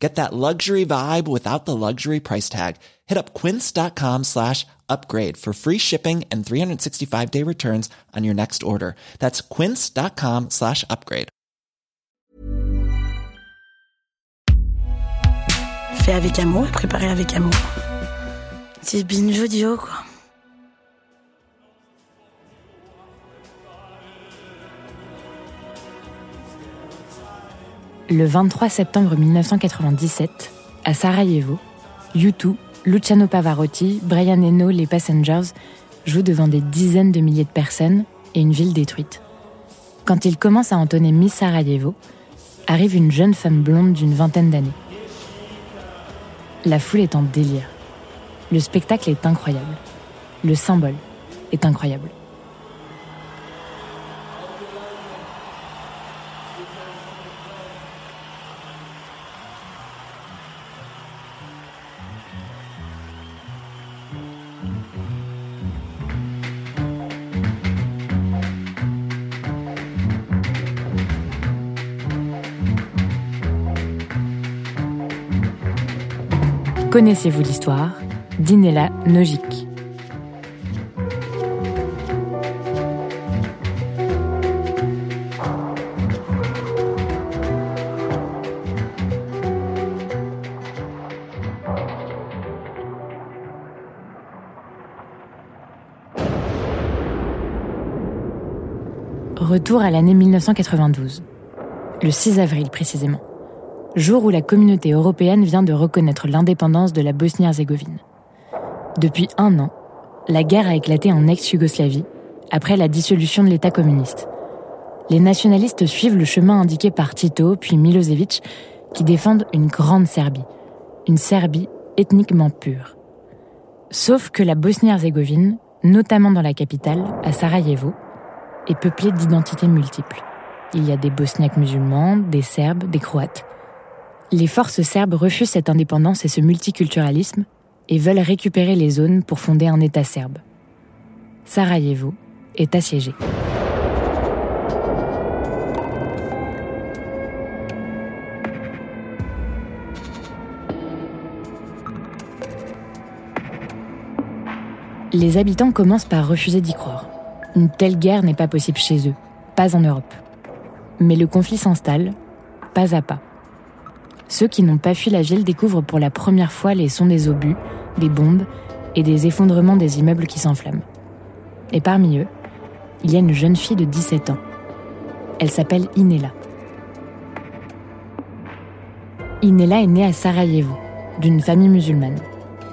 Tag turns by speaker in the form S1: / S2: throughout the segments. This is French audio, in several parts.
S1: Get that luxury vibe without the luxury price tag. Hit up quince.com slash upgrade for free shipping and 365 day returns on your next order. That's quince.com slash upgrade.
S2: Fait avec amour et préparé avec amour. C'est binge audio, quoi.
S3: Le 23 septembre 1997, à Sarajevo, U2, Luciano Pavarotti, Brian Eno, les Passengers jouent devant des dizaines de milliers de personnes et une ville détruite. Quand ils commencent à entonner Miss Sarajevo, arrive une jeune femme blonde d'une vingtaine d'années. La foule est en délire. Le spectacle est incroyable. Le symbole est incroyable. Connaissez-vous l'histoire Dinella Nogic? Retour à l'année 1992, le 6 avril précisément jour où la communauté européenne vient de reconnaître l'indépendance de la Bosnie-Herzégovine. Depuis un an, la guerre a éclaté en ex-Yougoslavie, après la dissolution de l'État communiste. Les nationalistes suivent le chemin indiqué par Tito puis Milosevic, qui défendent une grande Serbie, une Serbie ethniquement pure. Sauf que la Bosnie-Herzégovine, notamment dans la capitale, à Sarajevo, est peuplée d'identités multiples. Il y a des Bosniaques musulmans, des Serbes, des Croates. Les forces serbes refusent cette indépendance et ce multiculturalisme et veulent récupérer les zones pour fonder un État serbe. Sarajevo est assiégé. Les habitants commencent par refuser d'y croire. Une telle guerre n'est pas possible chez eux, pas en Europe. Mais le conflit s'installe, pas à pas. Ceux qui n'ont pas fui la ville découvrent pour la première fois les sons des obus, des bombes et des effondrements des immeubles qui s'enflamment. Et parmi eux, il y a une jeune fille de 17 ans. Elle s'appelle Inela. Inela est née à Sarajevo, d'une famille musulmane.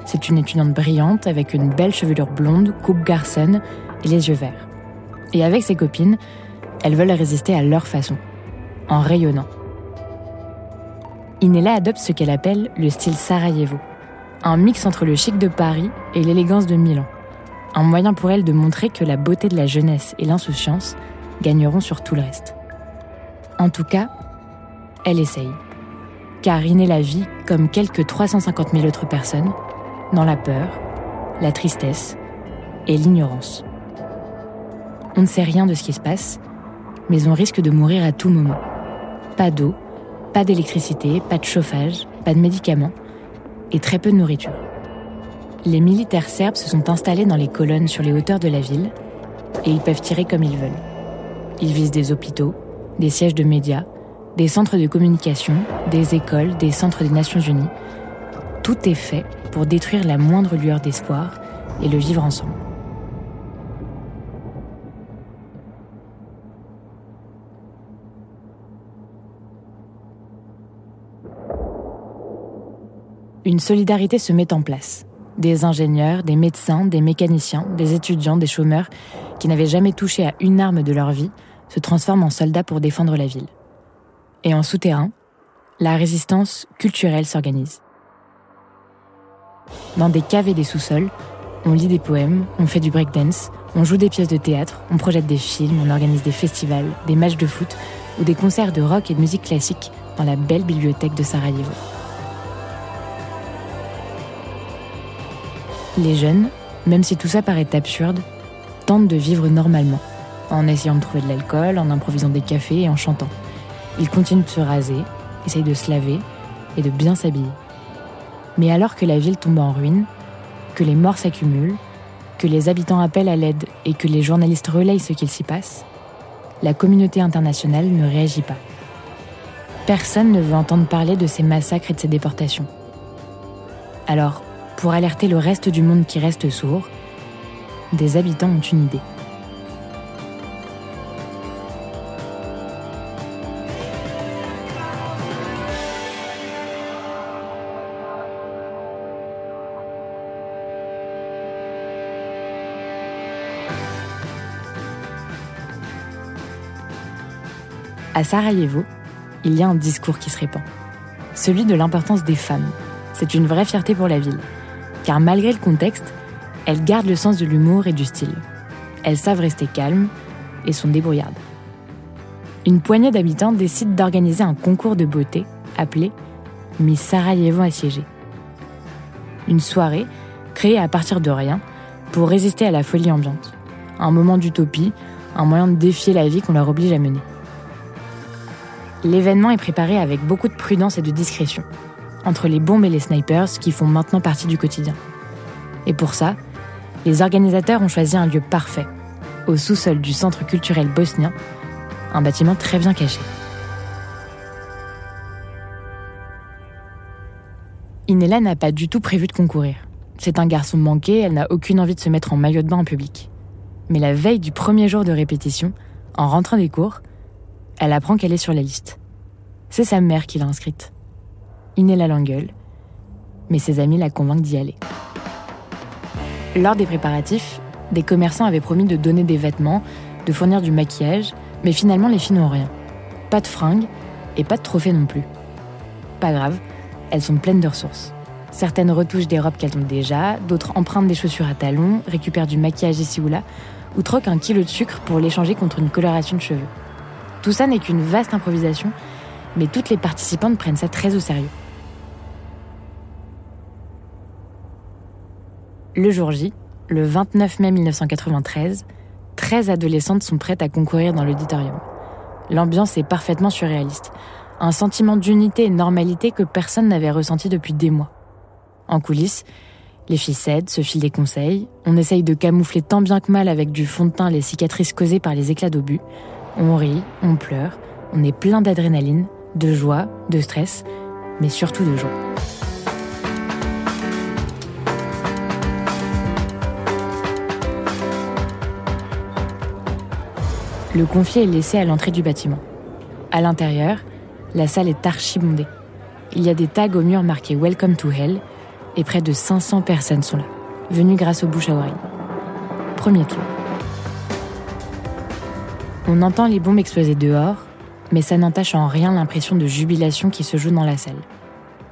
S3: C'est une étudiante brillante avec une belle chevelure blonde, coupe garçonne et les yeux verts. Et avec ses copines, elles veulent résister à leur façon, en rayonnant. Inela adopte ce qu'elle appelle le style Sarajevo, un mix entre le chic de Paris et l'élégance de Milan. Un moyen pour elle de montrer que la beauté de la jeunesse et l'insouciance gagneront sur tout le reste. En tout cas, elle essaye. Car Inela vit, comme quelques 350 000 autres personnes, dans la peur, la tristesse et l'ignorance. On ne sait rien de ce qui se passe, mais on risque de mourir à tout moment. Pas d'eau, pas d'électricité, pas de chauffage, pas de médicaments et très peu de nourriture. Les militaires serbes se sont installés dans les colonnes sur les hauteurs de la ville et ils peuvent tirer comme ils veulent. Ils visent des hôpitaux, des sièges de médias, des centres de communication, des écoles, des centres des Nations Unies. Tout est fait pour détruire la moindre lueur d'espoir et le vivre ensemble. Une solidarité se met en place. Des ingénieurs, des médecins, des mécaniciens, des étudiants, des chômeurs qui n'avaient jamais touché à une arme de leur vie se transforment en soldats pour défendre la ville. Et en souterrain, la résistance culturelle s'organise. Dans des caves et des sous-sols, on lit des poèmes, on fait du breakdance, On joue des pièces de théâtre, on projette des films, on organise des festivals, des matchs de foot ou des concerts de rock et de musique classique dans la belle bibliothèque de Sarajevo. Les jeunes, même si tout ça paraît absurde, tentent de vivre normalement, en essayant de trouver de l'alcool, en improvisant des cafés et en chantant. Ils continuent de se raser, essayent de se laver et de bien s'habiller. Mais alors que la ville tombe en ruine, que les morts s'accumulent, que les habitants appellent à l'aide et que les journalistes relayent ce qu'il s'y passe, la communauté internationale ne réagit pas. Personne ne veut entendre parler de ces massacres et de ces déportations. Alors, pour alerter le reste du monde qui reste sourd, des habitants ont une idée. À Sarajevo, il y a un discours qui se répand. Celui de l'importance des femmes. C'est une vraie fierté pour la ville car malgré le contexte, elles gardent le sens de l'humour et du style. Elles savent rester calmes et sont débrouillardes. Une poignée d'habitants décide d'organiser un concours de beauté appelé Miss Sarajevo assiégée. Une soirée créée à partir de rien pour résister à la folie ambiante. Un moment d'utopie, un moyen de défier la vie qu'on leur oblige à mener. L'événement est préparé avec beaucoup de prudence et de discrétion entre les bombes et les snipers qui font maintenant partie du quotidien. Et pour ça, les organisateurs ont choisi un lieu parfait, au sous-sol du Centre culturel bosnien, un bâtiment très bien caché. Inela n'a pas du tout prévu de concourir. C'est un garçon manqué, elle n'a aucune envie de se mettre en maillot de bain en public. Mais la veille du premier jour de répétition, en rentrant des cours, elle apprend qu'elle est sur la liste. C'est sa mère qui l'a inscrite. Inela l'engueule, mais ses amis la convainquent d'y aller. Lors des préparatifs, des commerçants avaient promis de donner des vêtements, de fournir du maquillage, mais finalement les filles n'ont rien. Pas de fringues et pas de trophées non plus. Pas grave, elles sont pleines de ressources. Certaines retouchent des robes qu'elles ont déjà, d'autres empruntent des chaussures à talons, récupèrent du maquillage ici ou là, ou troquent un kilo de sucre pour l'échanger contre une coloration de cheveux. Tout ça n'est qu'une vaste improvisation, mais toutes les participantes prennent ça très au sérieux. Le jour J, le 29 mai 1993, 13 adolescentes sont prêtes à concourir dans l'auditorium. L'ambiance est parfaitement surréaliste. Un sentiment d'unité et de normalité que personne n'avait ressenti depuis des mois. En coulisses, les filles cèdent, se filent des conseils, on essaye de camoufler tant bien que mal avec du fond de teint les cicatrices causées par les éclats d'obus. On rit, on pleure, on est plein d'adrénaline, de joie, de stress, mais surtout de joie. Le confié est laissé à l'entrée du bâtiment. À l'intérieur, la salle est archibondée. Il y a des tags au mur marqués Welcome to Hell et près de 500 personnes sont là, venues grâce aux bouches à oreille. Premier tour. On entend les bombes exploser dehors, mais ça n'entache en rien l'impression de jubilation qui se joue dans la salle.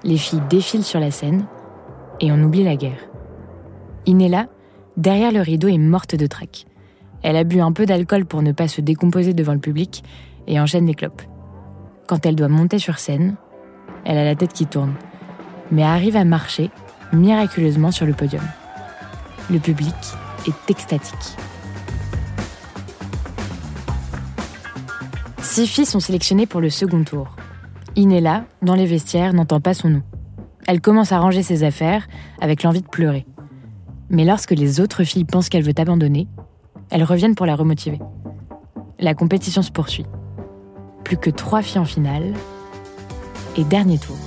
S3: Les filles défilent sur la scène et on oublie la guerre. Inela, derrière le rideau, est morte de trac. Elle a bu un peu d'alcool pour ne pas se décomposer devant le public et enchaîne les clopes. Quand elle doit monter sur scène, elle a la tête qui tourne, mais arrive à marcher miraculeusement sur le podium. Le public est extatique. Six filles sont sélectionnées pour le second tour. Inela, dans les vestiaires, n'entend pas son nom. Elle commence à ranger ses affaires avec l'envie de pleurer. Mais lorsque les autres filles pensent qu'elle veut abandonner, elles reviennent pour la remotiver. La compétition se poursuit. Plus que trois filles en finale. Et dernier tour.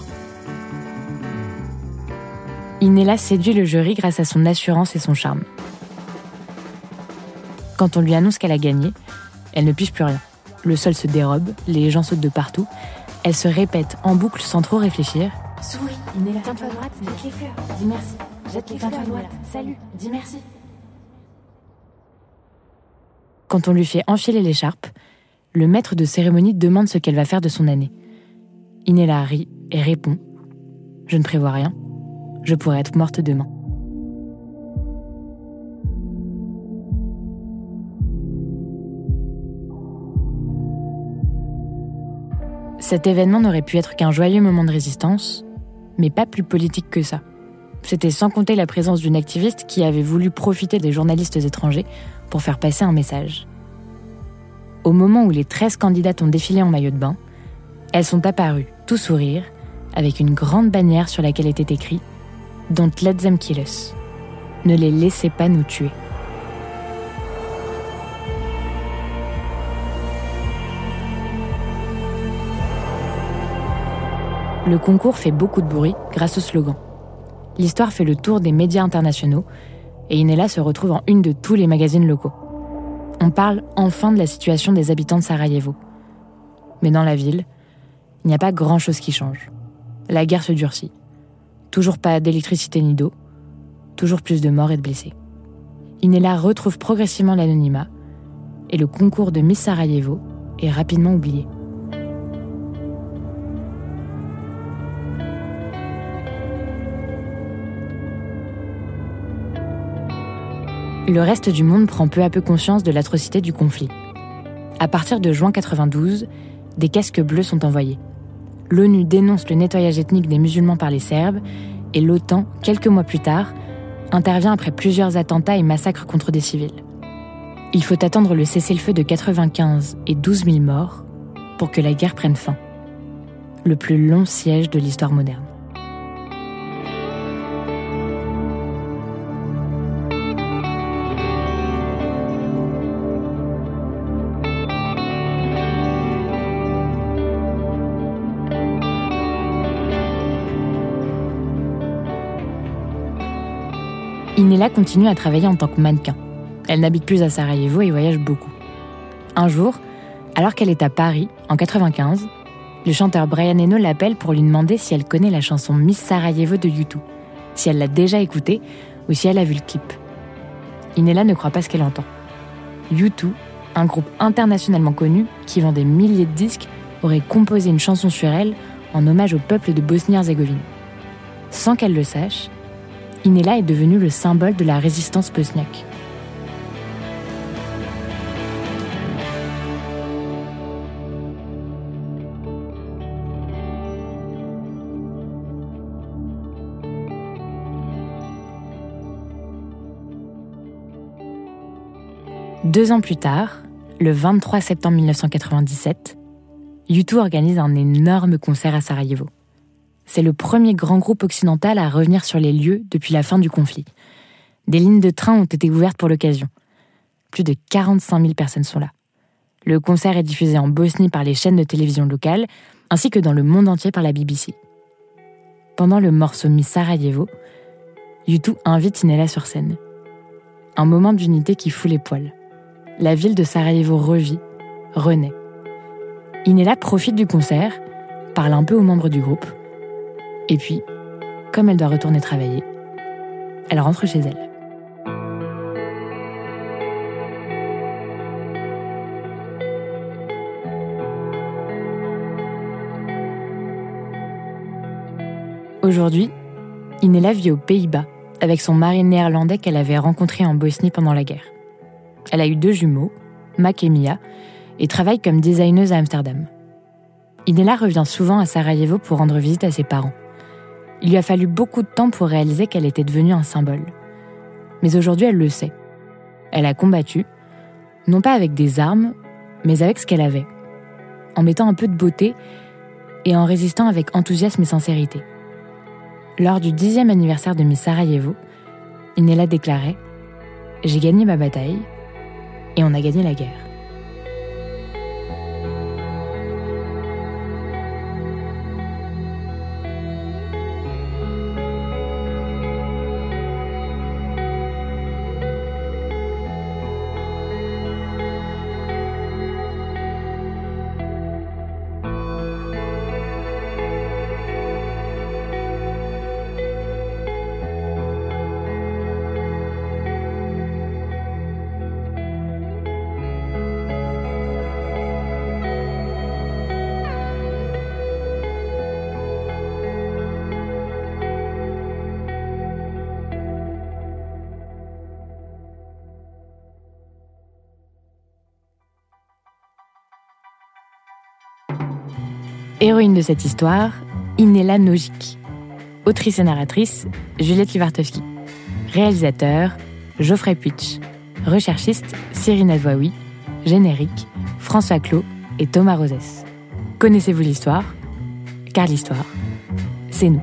S3: Inela séduit le jury grâce à son assurance et son charme. Quand on lui annonce qu'elle a gagné, elle ne pige plus rien. Le sol se dérobe, les gens sautent de partout. Elle se répète en boucle sans trop réfléchir.
S2: Souris, Inela. Tiens-toi à droite, jette les fleurs. Dis merci. Jette les fleurs à droite. Salut, dis merci.
S3: Quand on lui fait enfiler l'écharpe, le maître de cérémonie demande ce qu'elle va faire de son année. Inella rit et répond Je ne prévois rien. Je pourrais être morte demain. Cet événement n'aurait pu être qu'un joyeux moment de résistance, mais pas plus politique que ça. C'était sans compter la présence d'une activiste qui avait voulu profiter des journalistes étrangers pour faire passer un message. Au moment où les 13 candidates ont défilé en maillot de bain, elles sont apparues, tout sourire, avec une grande bannière sur laquelle était écrit Don't let them kill us. Ne les laissez pas nous tuer. Le concours fait beaucoup de bruit grâce au slogan. L'histoire fait le tour des médias internationaux et Inella se retrouve en une de tous les magazines locaux. On parle enfin de la situation des habitants de Sarajevo. Mais dans la ville, il n'y a pas grand-chose qui change. La guerre se durcit. Toujours pas d'électricité ni d'eau. Toujours plus de morts et de blessés. Inella retrouve progressivement l'anonymat et le concours de Miss Sarajevo est rapidement oublié. Le reste du monde prend peu à peu conscience de l'atrocité du conflit. À partir de juin 92, des casques bleus sont envoyés. L'ONU dénonce le nettoyage ethnique des musulmans par les Serbes et l'OTAN, quelques mois plus tard, intervient après plusieurs attentats et massacres contre des civils. Il faut attendre le cessez-le-feu de 95 et 12 000 morts pour que la guerre prenne fin. Le plus long siège de l'histoire moderne. Inela continue à travailler en tant que mannequin. Elle n'habite plus à Sarajevo et voyage beaucoup. Un jour, alors qu'elle est à Paris, en 95, le chanteur Brian Eno l'appelle pour lui demander si elle connaît la chanson Miss Sarajevo de YouTube, si elle l'a déjà écoutée ou si elle a vu le clip. Inela ne croit pas ce qu'elle entend. U2, un groupe internationalement connu qui vend des milliers de disques, aurait composé une chanson sur elle en hommage au peuple de Bosnie-Herzégovine. Sans qu'elle le sache, Inela est devenu le symbole de la résistance bosniaque. Deux ans plus tard, le 23 septembre 1997, U2 organise un énorme concert à Sarajevo c'est le premier grand groupe occidental à revenir sur les lieux depuis la fin du conflit. Des lignes de train ont été ouvertes pour l'occasion. Plus de 45 000 personnes sont là. Le concert est diffusé en Bosnie par les chaînes de télévision locales, ainsi que dans le monde entier par la BBC. Pendant le morceau Miss Sarajevo, U2 invite Inela sur scène. Un moment d'unité qui fout les poils. La ville de Sarajevo revit, renaît. Inela profite du concert, parle un peu aux membres du groupe, et puis, comme elle doit retourner travailler, elle rentre chez elle. Aujourd'hui, Inela vit aux Pays-Bas avec son mari néerlandais qu'elle avait rencontré en Bosnie pendant la guerre. Elle a eu deux jumeaux, Mac et Mia, et travaille comme designeuse à Amsterdam. Inela revient souvent à Sarajevo pour rendre visite à ses parents. Il lui a fallu beaucoup de temps pour réaliser qu'elle était devenue un symbole. Mais aujourd'hui, elle le sait. Elle a combattu, non pas avec des armes, mais avec ce qu'elle avait, en mettant un peu de beauté et en résistant avec enthousiasme et sincérité. Lors du dixième anniversaire de Miss Sarajevo, Inela déclarait J'ai gagné ma bataille et on a gagné la guerre. Héroïne de cette histoire, Inela Nogic. Autrice et narratrice, Juliette Livartowski. Réalisateur, Geoffrey Puitch. Recherchiste, Cyrine Advoaoui. Générique, François Clos et Thomas Rosès. Connaissez-vous l'histoire? Car l'histoire, c'est nous.